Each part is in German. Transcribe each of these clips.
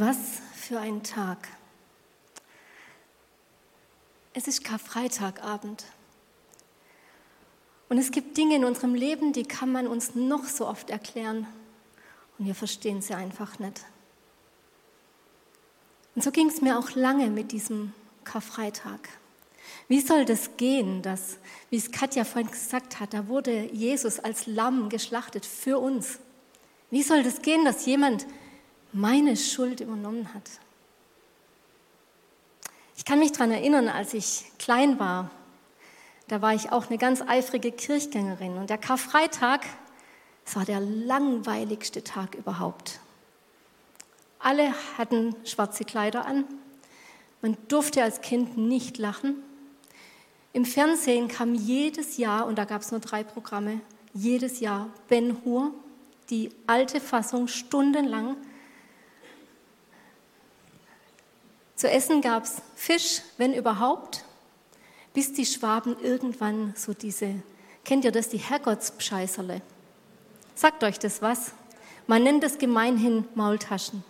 Was für ein Tag. Es ist Karfreitagabend. Und es gibt Dinge in unserem Leben, die kann man uns noch so oft erklären. Und wir verstehen sie einfach nicht. Und so ging es mir auch lange mit diesem Karfreitag. Wie soll das gehen, dass, wie es Katja vorhin gesagt hat, da wurde Jesus als Lamm geschlachtet für uns. Wie soll das gehen, dass jemand meine Schuld übernommen hat? Ich kann mich daran erinnern, als ich klein war, da war ich auch eine ganz eifrige Kirchgängerin und der Karfreitag, es war der langweiligste Tag überhaupt. Alle hatten schwarze Kleider an. Man durfte als Kind nicht lachen. Im Fernsehen kam jedes Jahr, und da gab es nur drei Programme, jedes Jahr Ben Hur, die alte Fassung, stundenlang. Zu essen gab es Fisch, wenn überhaupt, bis die Schwaben irgendwann so diese, kennt ihr das, die Herrgottspscheißerle? Sagt euch das was? Man nennt es gemeinhin Maultaschen,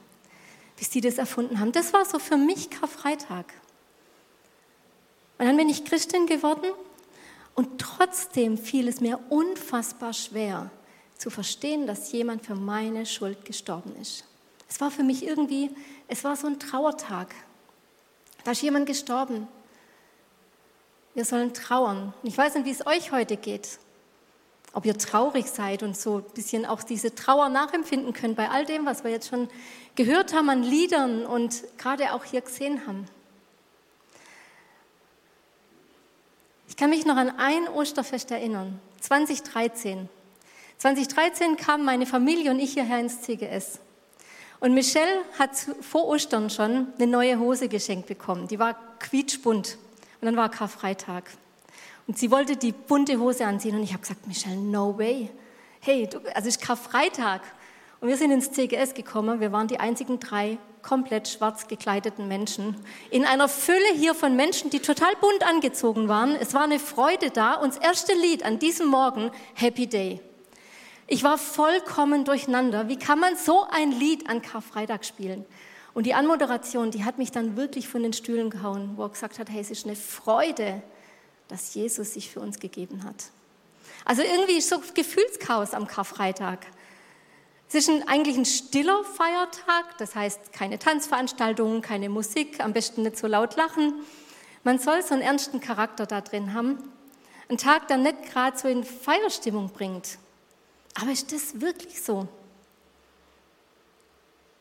bis die das erfunden haben. Das war so für mich Karfreitag. Und dann bin ich Christin geworden und trotzdem fiel es mir unfassbar schwer zu verstehen, dass jemand für meine Schuld gestorben ist. Es war für mich irgendwie, es war so ein Trauertag. Da ist jemand gestorben. Wir sollen trauern. Ich weiß nicht, wie es euch heute geht. Ob ihr traurig seid und so ein bisschen auch diese Trauer nachempfinden könnt bei all dem, was wir jetzt schon gehört haben an Liedern und gerade auch hier gesehen haben. Ich kann mich noch an ein Osterfest erinnern, 2013. 2013 kamen meine Familie und ich hierher ins CGS. Und Michelle hat vor Ostern schon eine neue Hose geschenkt bekommen. Die war quietschbunt. Und dann war Karfreitag. Und sie wollte die bunte Hose anziehen. Und ich habe gesagt, Michelle, no way. Hey, du, also es ist Karfreitag. Und wir sind ins CGS gekommen. Wir waren die einzigen drei komplett schwarz gekleideten Menschen. In einer Fülle hier von Menschen, die total bunt angezogen waren. Es war eine Freude da. Und das erste Lied an diesem Morgen, Happy Day. Ich war vollkommen durcheinander. Wie kann man so ein Lied an Karfreitag spielen? Und die Anmoderation, die hat mich dann wirklich von den Stühlen gehauen, wo er gesagt hat, hey, es ist eine Freude, dass Jesus sich für uns gegeben hat. Also irgendwie so Gefühlschaos am Karfreitag. Es ist ein, eigentlich ein stiller Feiertag, das heißt keine Tanzveranstaltungen, keine Musik, am besten nicht so laut lachen. Man soll so einen ernsten Charakter da drin haben. Ein Tag, der nicht gerade so in Feierstimmung bringt. Aber ist das wirklich so?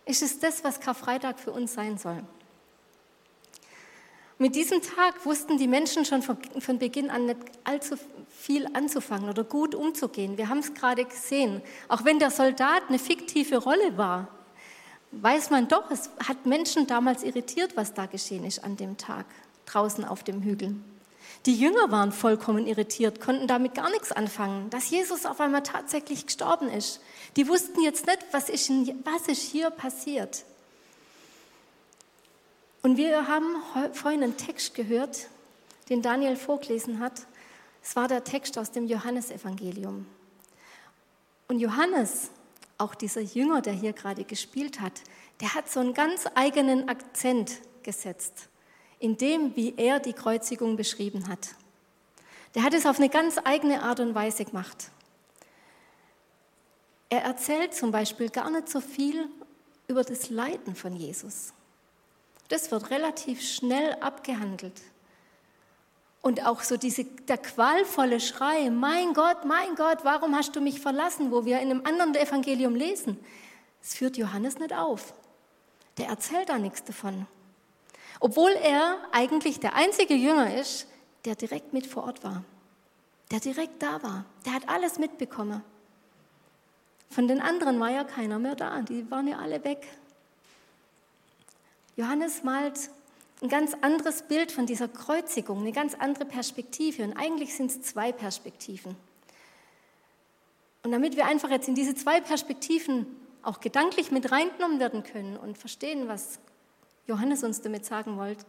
Ist es das, was Karfreitag für uns sein soll? Mit diesem Tag wussten die Menschen schon von Beginn an nicht allzu viel anzufangen oder gut umzugehen. Wir haben es gerade gesehen. Auch wenn der Soldat eine fiktive Rolle war, weiß man doch, es hat Menschen damals irritiert, was da geschehen ist an dem Tag draußen auf dem Hügel. Die Jünger waren vollkommen irritiert, konnten damit gar nichts anfangen, dass Jesus auf einmal tatsächlich gestorben ist. Die wussten jetzt nicht, was ist, was ist hier passiert. Und wir haben vorhin einen Text gehört, den Daniel vorgelesen hat. Es war der Text aus dem Johannesevangelium. Und Johannes, auch dieser Jünger, der hier gerade gespielt hat, der hat so einen ganz eigenen Akzent gesetzt in dem, wie er die Kreuzigung beschrieben hat. Der hat es auf eine ganz eigene Art und Weise gemacht. Er erzählt zum Beispiel gar nicht so viel über das Leiden von Jesus. Das wird relativ schnell abgehandelt. Und auch so diese, der qualvolle Schrei, mein Gott, mein Gott, warum hast du mich verlassen, wo wir in einem anderen Evangelium lesen, das führt Johannes nicht auf. Der erzählt da nichts davon. Obwohl er eigentlich der einzige Jünger ist, der direkt mit vor Ort war, der direkt da war, der hat alles mitbekommen. Von den anderen war ja keiner mehr da, die waren ja alle weg. Johannes malt ein ganz anderes Bild von dieser Kreuzigung, eine ganz andere Perspektive. Und eigentlich sind es zwei Perspektiven. Und damit wir einfach jetzt in diese zwei Perspektiven auch gedanklich mit reingenommen werden können und verstehen, was Johannes uns damit sagen wollt,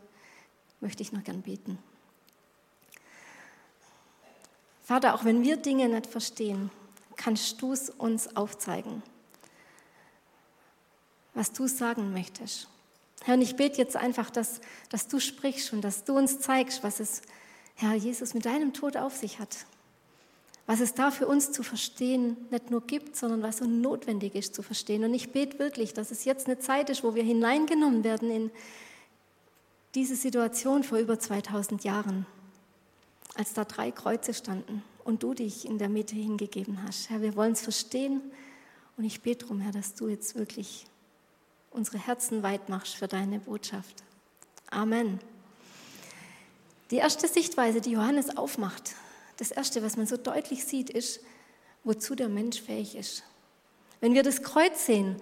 möchte ich noch gern beten. Vater, auch wenn wir Dinge nicht verstehen, kannst du es uns aufzeigen. was du sagen möchtest. Herr, und ich bete jetzt einfach, dass, dass du sprichst und dass du uns zeigst, was es, Herr Jesus, mit deinem Tod auf sich hat. Was es da für uns zu verstehen nicht nur gibt, sondern was so notwendig ist zu verstehen. Und ich bete wirklich, dass es jetzt eine Zeit ist, wo wir hineingenommen werden in diese Situation vor über 2000 Jahren, als da drei Kreuze standen und du dich in der Mitte hingegeben hast. Herr, wir wollen es verstehen und ich bete darum, Herr, dass du jetzt wirklich unsere Herzen weit machst für deine Botschaft. Amen. Die erste Sichtweise, die Johannes aufmacht, das erste, was man so deutlich sieht, ist, wozu der Mensch fähig ist. Wenn wir das Kreuz sehen,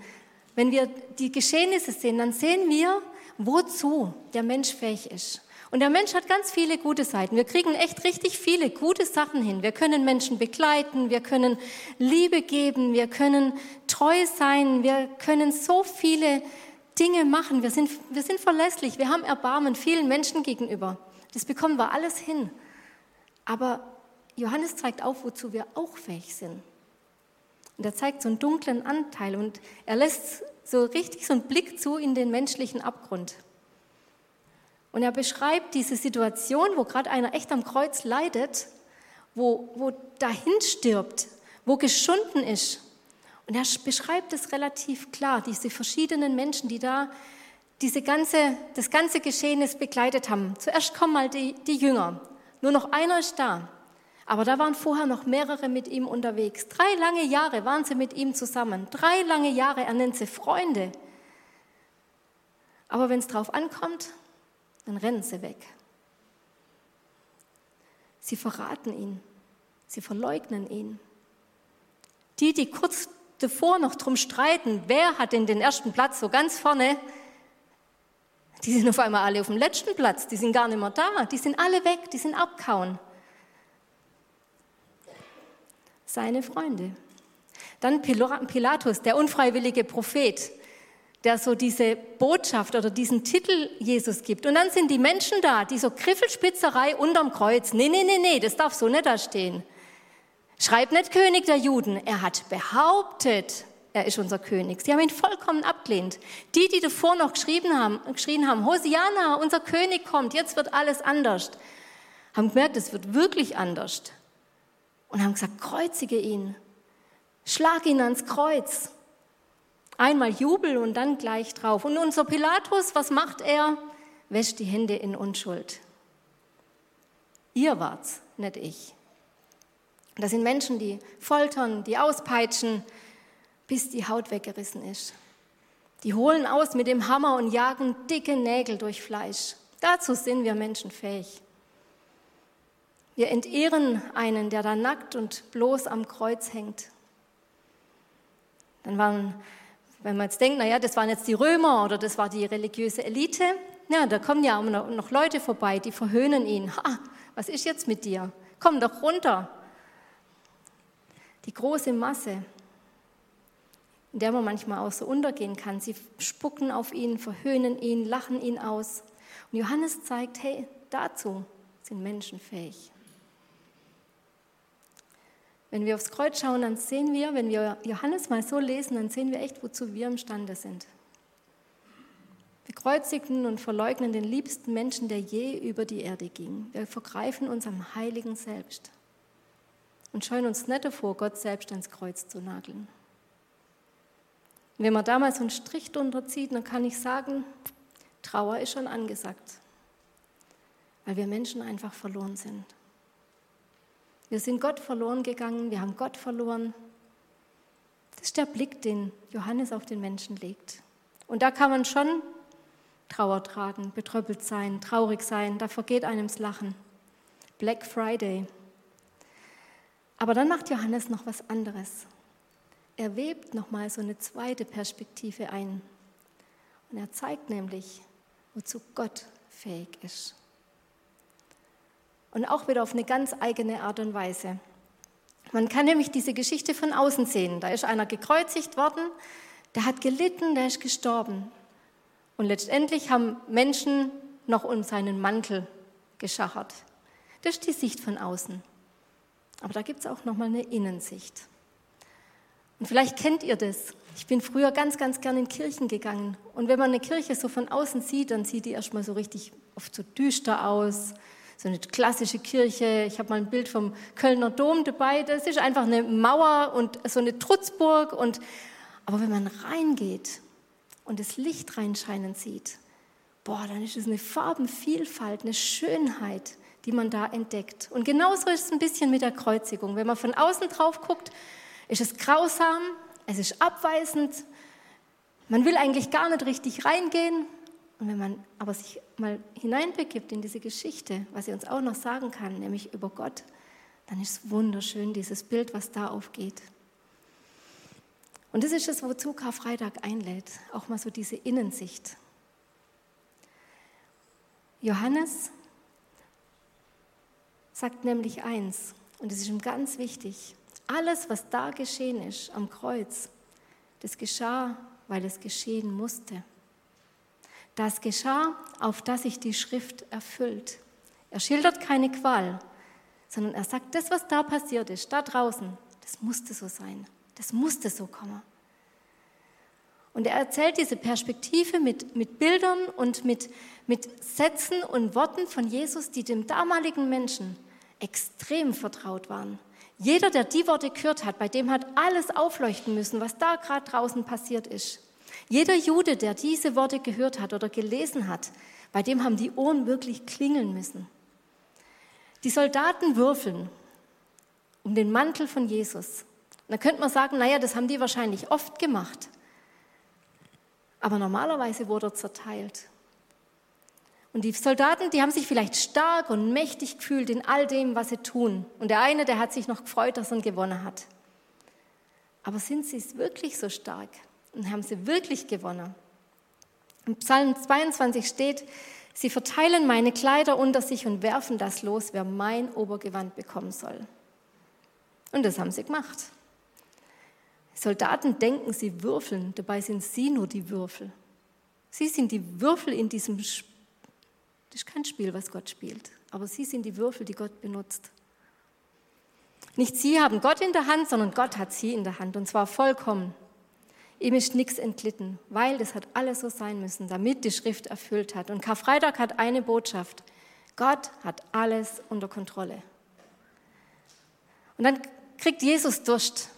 wenn wir die Geschehnisse sehen, dann sehen wir, wozu der Mensch fähig ist. Und der Mensch hat ganz viele gute Seiten. Wir kriegen echt richtig viele gute Sachen hin. Wir können Menschen begleiten, wir können Liebe geben, wir können treu sein, wir können so viele Dinge machen. Wir sind, wir sind verlässlich, wir haben Erbarmen vielen Menschen gegenüber. Das bekommen wir alles hin. Aber Johannes zeigt auf, wozu wir auch fähig sind. Und er zeigt so einen dunklen Anteil und er lässt so richtig so einen Blick zu in den menschlichen Abgrund. Und er beschreibt diese Situation, wo gerade einer echt am Kreuz leidet, wo, wo dahin stirbt, wo geschunden ist. Und er beschreibt es relativ klar, diese verschiedenen Menschen, die da diese ganze, das ganze Geschehnis begleitet haben. Zuerst kommen mal die, die Jünger. Nur noch einer ist da. Aber da waren vorher noch mehrere mit ihm unterwegs. Drei lange Jahre waren sie mit ihm zusammen. Drei lange Jahre, er nennt sie Freunde. Aber wenn es drauf ankommt, dann rennen sie weg. Sie verraten ihn, sie verleugnen ihn. Die, die kurz davor noch drum streiten, wer hat denn den ersten Platz so ganz vorne, die sind auf einmal alle auf dem letzten Platz, die sind gar nicht mehr da, die sind alle weg, die sind abkauen. Seine Freunde. Dann Pilatus, der unfreiwillige Prophet, der so diese Botschaft oder diesen Titel Jesus gibt. Und dann sind die Menschen da, die so Griffelspitzerei unterm Kreuz. Nee, nee, nee, nee, das darf so nicht da stehen. Schreibt nicht König der Juden. Er hat behauptet, er ist unser König. Sie haben ihn vollkommen abgelehnt. Die, die davor noch geschrieben haben, geschrien haben, Hosiana, unser König kommt, jetzt wird alles anders, haben gemerkt, es wird wirklich anders. Und haben gesagt, kreuzige ihn. Schlag ihn ans Kreuz. Einmal Jubel und dann gleich drauf. Und unser Pilatus, was macht er? Wäscht die Hände in Unschuld. Ihr wart's, nicht ich. Das sind Menschen, die foltern, die auspeitschen, bis die Haut weggerissen ist. Die holen aus mit dem Hammer und jagen dicke Nägel durch Fleisch. Dazu sind wir Menschen fähig. Wir entehren einen, der da nackt und bloß am Kreuz hängt. Dann waren wenn man jetzt denkt, naja, das waren jetzt die Römer oder das war die religiöse Elite, ja, da kommen ja auch noch Leute vorbei, die verhöhnen ihn. Ha, was ist jetzt mit dir? Komm doch runter. Die große Masse, in der man manchmal auch so untergehen kann, sie spucken auf ihn, verhöhnen ihn, lachen ihn aus. Und Johannes zeigt, hey, dazu sind Menschen fähig. Wenn wir aufs Kreuz schauen, dann sehen wir, wenn wir Johannes mal so lesen, dann sehen wir echt, wozu wir imstande sind. Wir kreuzigen und verleugnen den liebsten Menschen, der je über die Erde ging. Wir vergreifen uns am heiligen Selbst und scheuen uns nicht davor, Gott selbst ans Kreuz zu nageln. Wenn man damals so einen Strich drunter zieht, dann kann ich sagen, Trauer ist schon angesagt, weil wir Menschen einfach verloren sind. Wir sind Gott verloren gegangen, wir haben Gott verloren. Das ist der Blick, den Johannes auf den Menschen legt. Und da kann man schon Trauer tragen, betröppelt sein, traurig sein, da vergeht einem das Lachen. Black Friday. Aber dann macht Johannes noch was anderes. Er webt nochmal so eine zweite Perspektive ein. Und er zeigt nämlich, wozu Gott fähig ist und auch wieder auf eine ganz eigene Art und Weise. Man kann nämlich diese Geschichte von außen sehen. Da ist einer gekreuzigt worden, der hat gelitten, der ist gestorben. Und letztendlich haben Menschen noch um seinen Mantel geschachert. Das ist die Sicht von außen. Aber da gibt es auch noch mal eine Innensicht. Und vielleicht kennt ihr das. Ich bin früher ganz, ganz gern in Kirchen gegangen. Und wenn man eine Kirche so von außen sieht, dann sieht die erstmal so richtig oft so düster aus. So eine klassische Kirche. Ich habe mal ein Bild vom Kölner Dom dabei. Das ist einfach eine Mauer und so eine Trutzburg. Und, aber wenn man reingeht und das Licht reinscheinen sieht, boah, dann ist es eine Farbenvielfalt, eine Schönheit, die man da entdeckt. Und genauso ist es ein bisschen mit der Kreuzigung. Wenn man von außen drauf guckt, ist es grausam, es ist abweisend, man will eigentlich gar nicht richtig reingehen. Und wenn man aber sich mal hineinbegibt in diese Geschichte, was sie uns auch noch sagen kann, nämlich über Gott, dann ist es wunderschön, dieses Bild, was da aufgeht. Und das ist es, wozu Karfreitag einlädt, auch mal so diese Innensicht. Johannes sagt nämlich eins, und es ist ihm ganz wichtig, alles, was da geschehen ist am Kreuz, das geschah, weil es geschehen musste. Das geschah, auf das sich die Schrift erfüllt. Er schildert keine Qual, sondern er sagt, das, was da passiert ist, da draußen, das musste so sein. Das musste so kommen. Und er erzählt diese Perspektive mit, mit Bildern und mit, mit Sätzen und Worten von Jesus, die dem damaligen Menschen extrem vertraut waren. Jeder, der die Worte gehört hat, bei dem hat alles aufleuchten müssen, was da gerade draußen passiert ist. Jeder Jude, der diese Worte gehört hat oder gelesen hat, bei dem haben die Ohren wirklich klingeln müssen. Die Soldaten würfeln um den Mantel von Jesus. Da könnte man sagen, naja, das haben die wahrscheinlich oft gemacht. Aber normalerweise wurde er zerteilt. Und die Soldaten, die haben sich vielleicht stark und mächtig gefühlt in all dem, was sie tun. Und der eine, der hat sich noch gefreut, dass er gewonnen hat. Aber sind sie wirklich so stark? Und haben sie wirklich gewonnen? Im Psalm 22 steht, sie verteilen meine Kleider unter sich und werfen das los, wer mein Obergewand bekommen soll. Und das haben sie gemacht. Soldaten denken, sie würfeln, dabei sind sie nur die Würfel. Sie sind die Würfel in diesem Spiel. Das ist kein Spiel, was Gott spielt, aber sie sind die Würfel, die Gott benutzt. Nicht sie haben Gott in der Hand, sondern Gott hat sie in der Hand und zwar vollkommen. Ihm ist nichts entglitten, weil das hat alles so sein müssen, damit die Schrift erfüllt hat. Und Karfreitag hat eine Botschaft. Gott hat alles unter Kontrolle. Und dann kriegt Jesus Durst.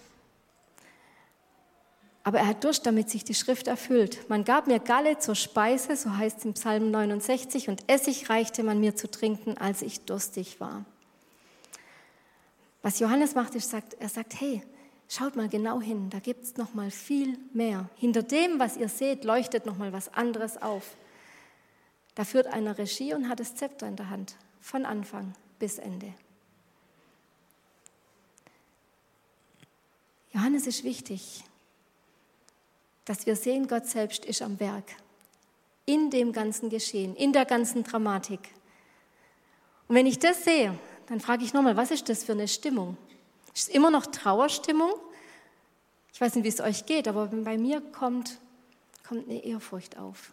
Aber er hat Durst, damit sich die Schrift erfüllt. Man gab mir Galle zur Speise, so heißt es im Psalm 69, und Essig reichte man mir zu trinken, als ich durstig war. Was Johannes macht, ist, sagt, er sagt, hey, schaut mal genau hin, da gibt es noch mal viel mehr. Hinter dem, was ihr seht, leuchtet noch mal was anderes auf. Da führt einer Regie und hat das Zepter in der Hand, von Anfang bis Ende. Johannes ist wichtig dass wir sehen, Gott selbst ist am Werk. In dem ganzen Geschehen, in der ganzen Dramatik. Und wenn ich das sehe, dann frage ich nochmal, was ist das für eine Stimmung? Ist es immer noch Trauerstimmung? Ich weiß nicht, wie es euch geht, aber bei mir kommt, kommt eine Ehrfurcht auf.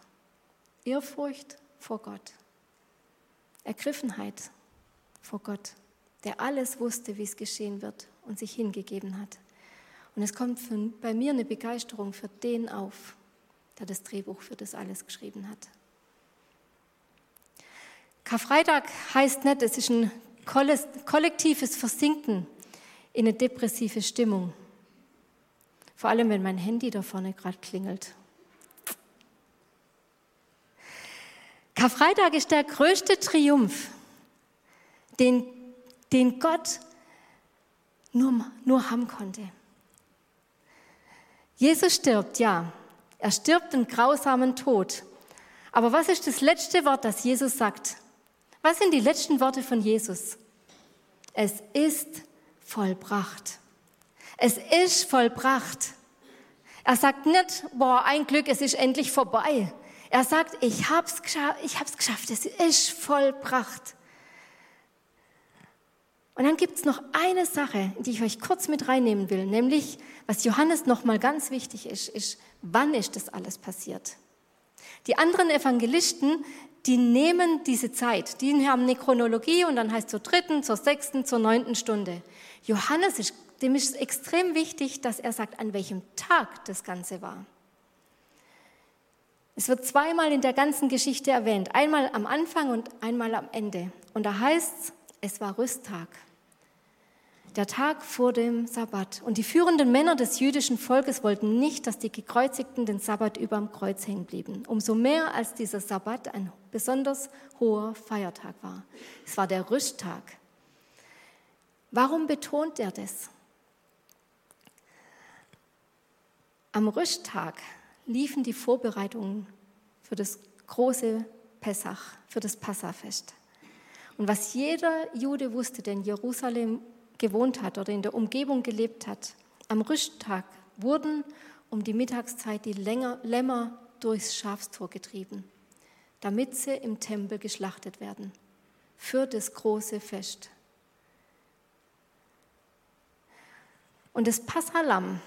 Ehrfurcht vor Gott. Ergriffenheit vor Gott, der alles wusste, wie es geschehen wird und sich hingegeben hat. Und es kommt für, bei mir eine Begeisterung für den auf, der das Drehbuch für das alles geschrieben hat. Karfreitag heißt nicht, es ist ein kollektives Versinken in eine depressive Stimmung. Vor allem, wenn mein Handy da vorne gerade klingelt. Karfreitag ist der größte Triumph, den, den Gott nur, nur haben konnte. Jesus stirbt, ja. Er stirbt einen grausamen Tod. Aber was ist das letzte Wort, das Jesus sagt? Was sind die letzten Worte von Jesus? Es ist vollbracht. Es ist vollbracht. Er sagt nicht, boah, ein Glück, es ist endlich vorbei. Er sagt, ich hab's, ich hab's geschafft, es ist vollbracht. Und dann gibt es noch eine Sache, die ich euch kurz mit reinnehmen will, nämlich, was Johannes nochmal ganz wichtig ist, ist, wann ist das alles passiert? Die anderen Evangelisten, die nehmen diese Zeit, die haben eine Chronologie und dann heißt zur dritten, zur sechsten, zur neunten Stunde. Johannes ist dem ist extrem wichtig, dass er sagt, an welchem Tag das Ganze war. Es wird zweimal in der ganzen Geschichte erwähnt, einmal am Anfang und einmal am Ende. Und da heißt es, es war Rüsttag, der Tag vor dem Sabbat. Und die führenden Männer des jüdischen Volkes wollten nicht, dass die Gekreuzigten den Sabbat über dem Kreuz hängen blieben. Umso mehr, als dieser Sabbat ein besonders hoher Feiertag war. Es war der Rüsttag. Warum betont er das? Am Rüsttag liefen die Vorbereitungen für das große Pessach, für das Passafest. Und was jeder Jude wusste, der in Jerusalem gewohnt hat oder in der Umgebung gelebt hat, am Rüsttag wurden um die Mittagszeit die Lämmer durchs Schafstor getrieben, damit sie im Tempel geschlachtet werden für das große Fest. Und das Passalam,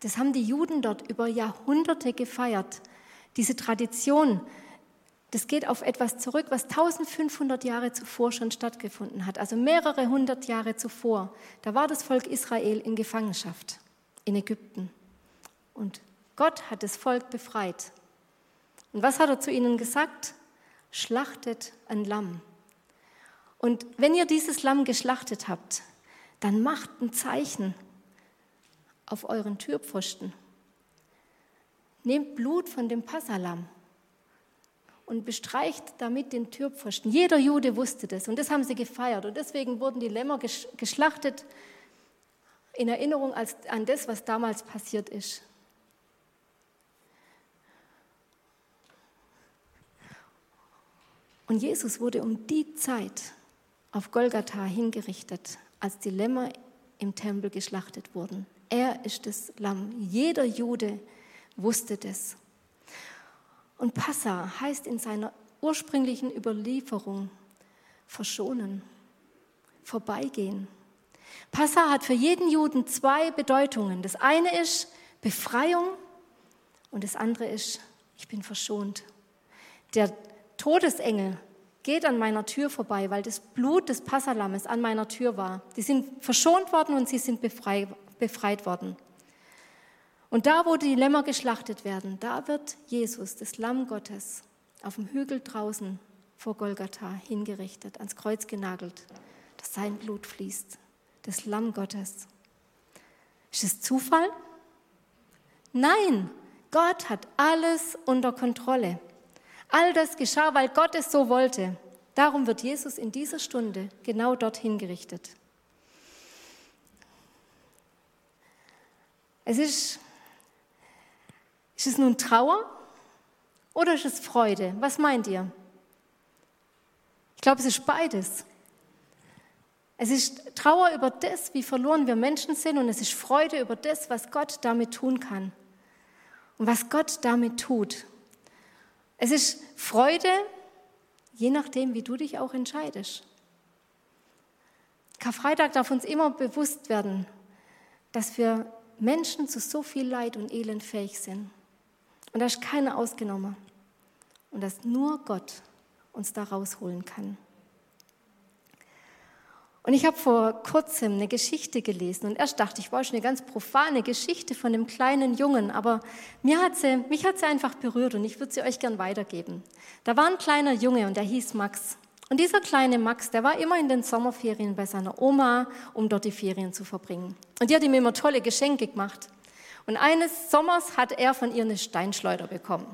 das haben die Juden dort über Jahrhunderte gefeiert. Diese Tradition, das geht auf etwas zurück, was 1500 Jahre zuvor schon stattgefunden hat, also mehrere hundert Jahre zuvor. Da war das Volk Israel in Gefangenschaft in Ägypten. Und Gott hat das Volk befreit. Und was hat er zu ihnen gesagt? Schlachtet ein Lamm. Und wenn ihr dieses Lamm geschlachtet habt, dann macht ein Zeichen auf euren Türpfosten. Nehmt Blut von dem Passalam und bestreicht damit den Türpfosten. Jeder Jude wusste das und das haben sie gefeiert und deswegen wurden die Lämmer geschlachtet in Erinnerung an das, was damals passiert ist. Und Jesus wurde um die Zeit auf Golgatha hingerichtet, als die Lämmer im Tempel geschlachtet wurden. Er ist das Lamm. Jeder Jude wusste das. Und Passa heißt in seiner ursprünglichen Überlieferung verschonen, vorbeigehen. Passa hat für jeden Juden zwei Bedeutungen. Das eine ist Befreiung und das andere ist, ich bin verschont. Der Todesengel geht an meiner Tür vorbei, weil das Blut des Passalammes an meiner Tür war. Die sind verschont worden und sie sind befreit befreit worden. Und da, wo die Lämmer geschlachtet werden, da wird Jesus, das Lamm Gottes, auf dem Hügel draußen vor Golgatha hingerichtet, ans Kreuz genagelt, dass sein Blut fließt, das Lamm Gottes. Ist es Zufall? Nein, Gott hat alles unter Kontrolle. All das geschah, weil Gott es so wollte. Darum wird Jesus in dieser Stunde genau dorthin gerichtet. Es ist, ist es nun Trauer oder ist es Freude? Was meint ihr? Ich glaube, es ist beides. Es ist Trauer über das, wie verloren wir Menschen sind, und es ist Freude über das, was Gott damit tun kann und was Gott damit tut. Es ist Freude, je nachdem, wie du dich auch entscheidest. Karfreitag darf uns immer bewusst werden, dass wir Menschen zu so viel Leid und Elend fähig sind. Und da ist keiner ausgenommen. Und dass nur Gott uns da rausholen kann. Und ich habe vor kurzem eine Geschichte gelesen und erst dachte ich, war schon eine ganz profane Geschichte von einem kleinen Jungen, aber mir hat sie, mich hat sie einfach berührt und ich würde sie euch gern weitergeben. Da war ein kleiner Junge und der hieß Max. Und dieser kleine Max, der war immer in den Sommerferien bei seiner Oma, um dort die Ferien zu verbringen. Und die hat ihm immer tolle Geschenke gemacht. Und eines Sommers hat er von ihr eine Steinschleuder bekommen.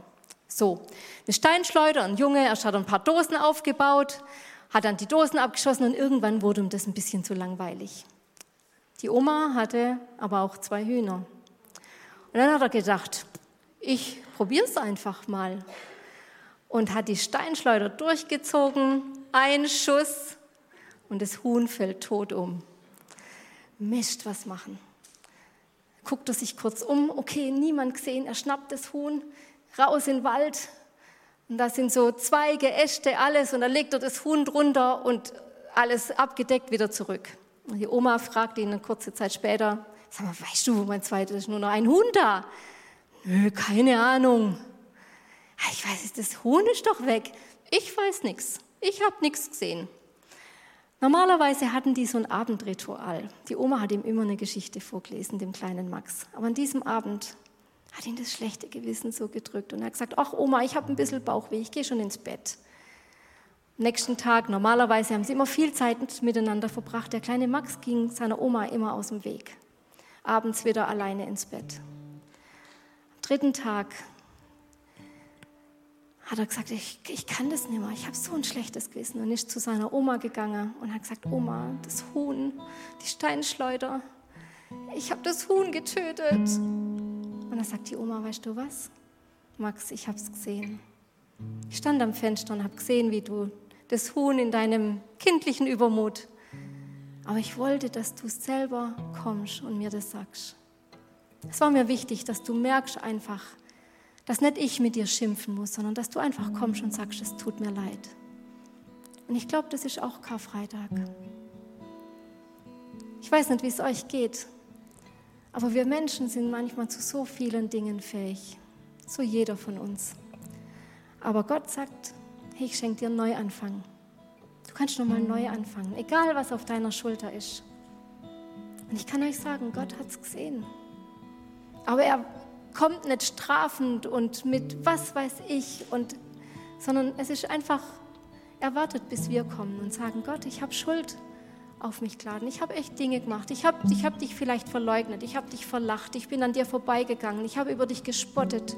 So, eine Steinschleuder, ein Junge, er hat ein paar Dosen aufgebaut, hat dann die Dosen abgeschossen und irgendwann wurde ihm das ein bisschen zu langweilig. Die Oma hatte aber auch zwei Hühner. Und dann hat er gedacht, ich probiere es einfach mal. Und hat die Steinschleuder durchgezogen, ein Schuss und das Huhn fällt tot um. Mist, was machen? Guckt er sich kurz um, okay, niemand gesehen, er schnappt das Huhn, raus in den Wald. Und da sind so Zweige, Äste, alles und da legt er das Huhn drunter und alles abgedeckt wieder zurück. Und die Oma fragt ihn eine kurze Zeit später, sag mal, weißt du, wo mein zweites ist nur noch ein Huhn da? Nö, keine Ahnung. Ich weiß, das Huhn ist doch weg. Ich weiß nichts. Ich habe nichts gesehen. Normalerweise hatten die so ein Abendritual. Die Oma hat ihm immer eine Geschichte vorgelesen, dem kleinen Max. Aber an diesem Abend hat ihn das schlechte Gewissen so gedrückt und er hat gesagt, ach Oma, ich habe ein bisschen Bauchweh, ich gehe schon ins Bett. Am nächsten Tag, normalerweise haben sie immer viel Zeit miteinander verbracht. Der kleine Max ging seiner Oma immer aus dem Weg. Abends wieder alleine ins Bett. Am dritten Tag hat er gesagt, ich, ich kann das nicht mehr, ich habe so ein schlechtes Gewissen und ist zu seiner Oma gegangen und hat gesagt, Oma, das Huhn, die Steinschleuder, ich habe das Huhn getötet. Und da sagt die Oma, weißt du was, Max, ich habe es gesehen. Ich stand am Fenster und habe gesehen, wie du das Huhn in deinem kindlichen Übermut, aber ich wollte, dass du selber kommst und mir das sagst. Es war mir wichtig, dass du merkst einfach, dass nicht ich mit dir schimpfen muss, sondern dass du einfach kommst und sagst, es tut mir leid. Und ich glaube, das ist auch Karfreitag. Ich weiß nicht, wie es euch geht, aber wir Menschen sind manchmal zu so vielen Dingen fähig, so jeder von uns. Aber Gott sagt, hey, ich schenke dir einen Neuanfang. Du kannst nochmal neu anfangen, egal was auf deiner Schulter ist. Und ich kann euch sagen, Gott hat es gesehen. Aber er kommt nicht strafend und mit was weiß ich, und, sondern es ist einfach, er wartet, bis wir kommen und sagen, Gott, ich habe Schuld auf mich geladen. Ich habe echt Dinge gemacht. Ich habe ich hab dich vielleicht verleugnet. Ich habe dich verlacht. Ich bin an dir vorbeigegangen. Ich habe über dich gespottet.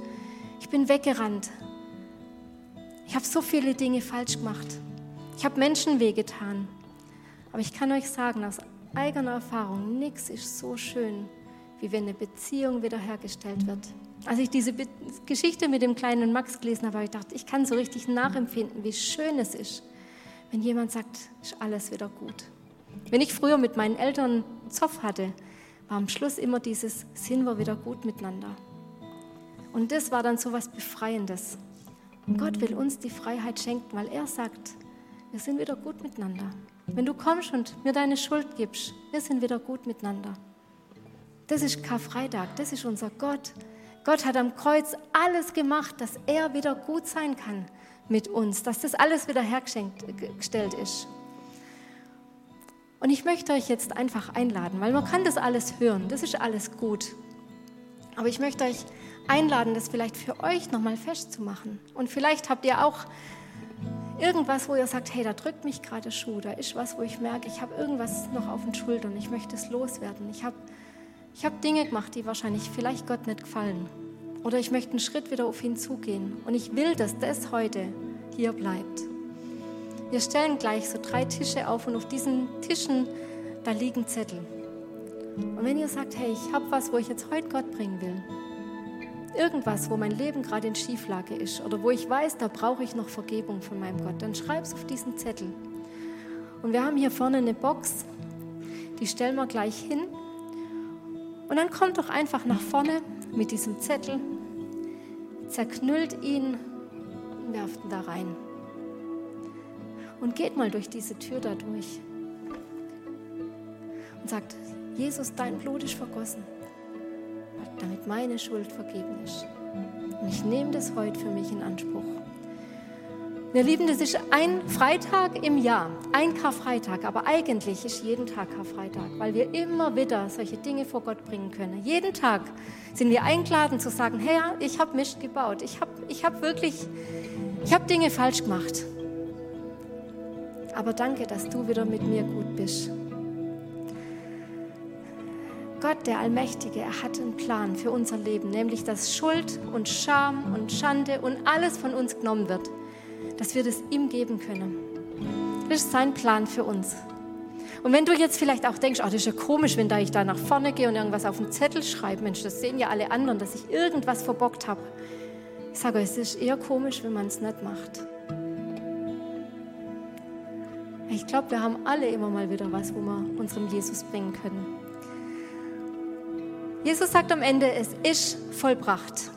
Ich bin weggerannt. Ich habe so viele Dinge falsch gemacht. Ich habe Menschen wehgetan. Aber ich kann euch sagen, aus eigener Erfahrung, nichts ist so schön wie wenn eine Beziehung wiederhergestellt wird. Als ich diese Be Geschichte mit dem kleinen Max gelesen habe, habe ich gedacht, ich kann so richtig nachempfinden, wie schön es ist, wenn jemand sagt, ist alles wieder gut. Wenn ich früher mit meinen Eltern Zoff hatte, war am Schluss immer dieses, sind wir wieder gut miteinander. Und das war dann so was Befreiendes. Und Gott will uns die Freiheit schenken, weil er sagt, wir sind wieder gut miteinander. Wenn du kommst und mir deine Schuld gibst, wir sind wieder gut miteinander. Das ist Karfreitag, das ist unser Gott. Gott hat am Kreuz alles gemacht, dass er wieder gut sein kann mit uns, dass das alles wieder hergestellt ist. Und ich möchte euch jetzt einfach einladen, weil man kann das alles hören, das ist alles gut. Aber ich möchte euch einladen, das vielleicht für euch nochmal festzumachen. Und vielleicht habt ihr auch irgendwas, wo ihr sagt, hey, da drückt mich gerade Schuh, da ist was, wo ich merke, ich habe irgendwas noch auf den Schultern, ich möchte es loswerden. Ich habe ich habe Dinge gemacht, die wahrscheinlich vielleicht Gott nicht gefallen. Oder ich möchte einen Schritt wieder auf ihn zugehen. Und ich will, dass das heute hier bleibt. Wir stellen gleich so drei Tische auf und auf diesen Tischen, da liegen Zettel. Und wenn ihr sagt, hey, ich habe was, wo ich jetzt heute Gott bringen will, irgendwas, wo mein Leben gerade in Schieflage ist oder wo ich weiß, da brauche ich noch Vergebung von meinem Gott, dann schreib es auf diesen Zettel. Und wir haben hier vorne eine Box, die stellen wir gleich hin. Und dann kommt doch einfach nach vorne mit diesem Zettel, zerknüllt ihn und werft ihn da rein. Und geht mal durch diese Tür da durch und sagt, Jesus, dein Blut ist vergossen, damit meine Schuld vergeben ist. Und ich nehme das heute für mich in Anspruch. Wir Lieben, das ist ein Freitag im Jahr, ein Karfreitag, aber eigentlich ist jeden Tag Karfreitag, weil wir immer wieder solche Dinge vor Gott bringen können. Jeden Tag sind wir eingeladen zu sagen, Herr, ich habe Mist gebaut, ich habe ich hab wirklich, ich habe Dinge falsch gemacht. Aber danke, dass du wieder mit mir gut bist. Gott, der Allmächtige, er hat einen Plan für unser Leben, nämlich dass Schuld und Scham und Schande und alles von uns genommen wird dass wir das ihm geben können. Das ist sein Plan für uns. Und wenn du jetzt vielleicht auch denkst, oh, das ist ja komisch, wenn da ich da nach vorne gehe und irgendwas auf den Zettel schreibe, Mensch, das sehen ja alle anderen, dass ich irgendwas verbockt habe. Ich sage es ist eher komisch, wenn man es nicht macht. Ich glaube, wir haben alle immer mal wieder was, wo wir unserem Jesus bringen können. Jesus sagt am Ende, es ist vollbracht.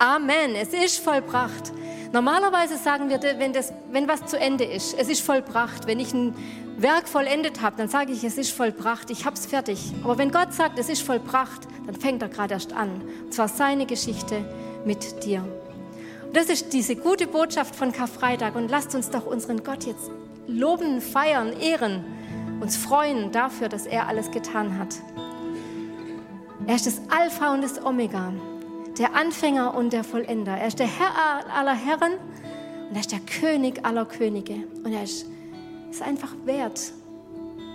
Amen, es ist vollbracht. Normalerweise sagen wir, wenn, das, wenn was zu Ende ist, es ist vollbracht. Wenn ich ein Werk vollendet habe, dann sage ich, es ist vollbracht, ich habe es fertig. Aber wenn Gott sagt, es ist vollbracht, dann fängt er gerade erst an. Und zwar seine Geschichte mit dir. Und das ist diese gute Botschaft von Karfreitag. Und lasst uns doch unseren Gott jetzt loben, feiern, ehren, uns freuen dafür, dass er alles getan hat. Er ist das Alpha und das Omega, der Anfänger und der Vollender. Er ist der Herr aller Herren und er ist der König aller Könige. Und er ist, ist einfach wert,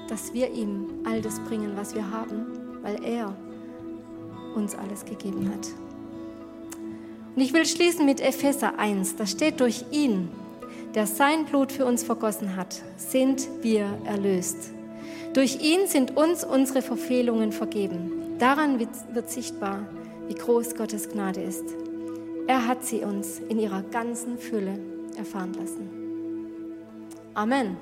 dass wir ihm all das bringen, was wir haben, weil er uns alles gegeben hat. Und ich will schließen mit Epheser 1. Da steht durch ihn, der sein Blut für uns vergossen hat, sind wir erlöst. Durch ihn sind uns unsere Verfehlungen vergeben. Daran wird sichtbar, wie groß Gottes Gnade ist. Er hat sie uns in ihrer ganzen Fülle erfahren lassen. Amen.